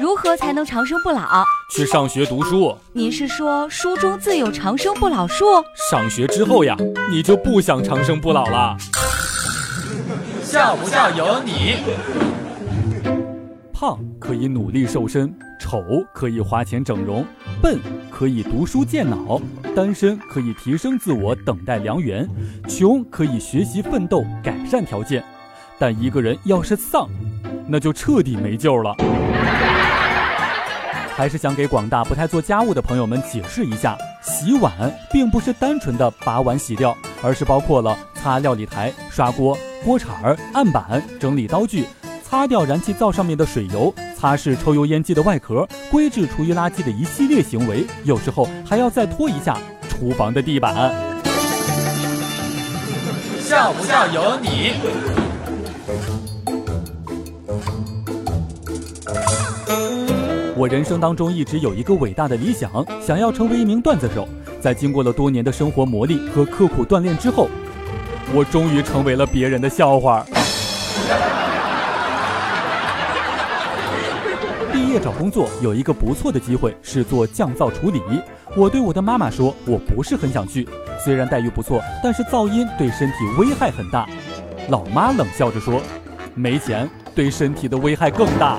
如何才能长生不老？去上学读书。您是说书中自有长生不老术？上学之后呀，你就不想长生不老了。笑不笑由你。胖可以努力瘦身，丑可以花钱整容，笨可以读书健脑，单身可以提升自我等待良缘，穷可以学习奋斗改善条件，但一个人要是丧，那就彻底没救了。还是想给广大不太做家务的朋友们解释一下，洗碗并不是单纯的把碗洗掉，而是包括了擦料理台、刷锅、锅铲儿、案板、整理刀具。擦掉燃气灶上面的水油，擦拭抽油烟机的外壳，归置厨余垃圾的一系列行为，有时候还要再拖一下厨房的地板。笑不笑由你。我人生当中一直有一个伟大的理想，想要成为一名段子手。在经过了多年的生活磨砺和刻苦锻炼之后，我终于成为了别人的笑话。毕业找工作有一个不错的机会是做降噪处理。我对我的妈妈说，我不是很想去，虽然待遇不错，但是噪音对身体危害很大。老妈冷笑着说，没钱对身体的危害更大。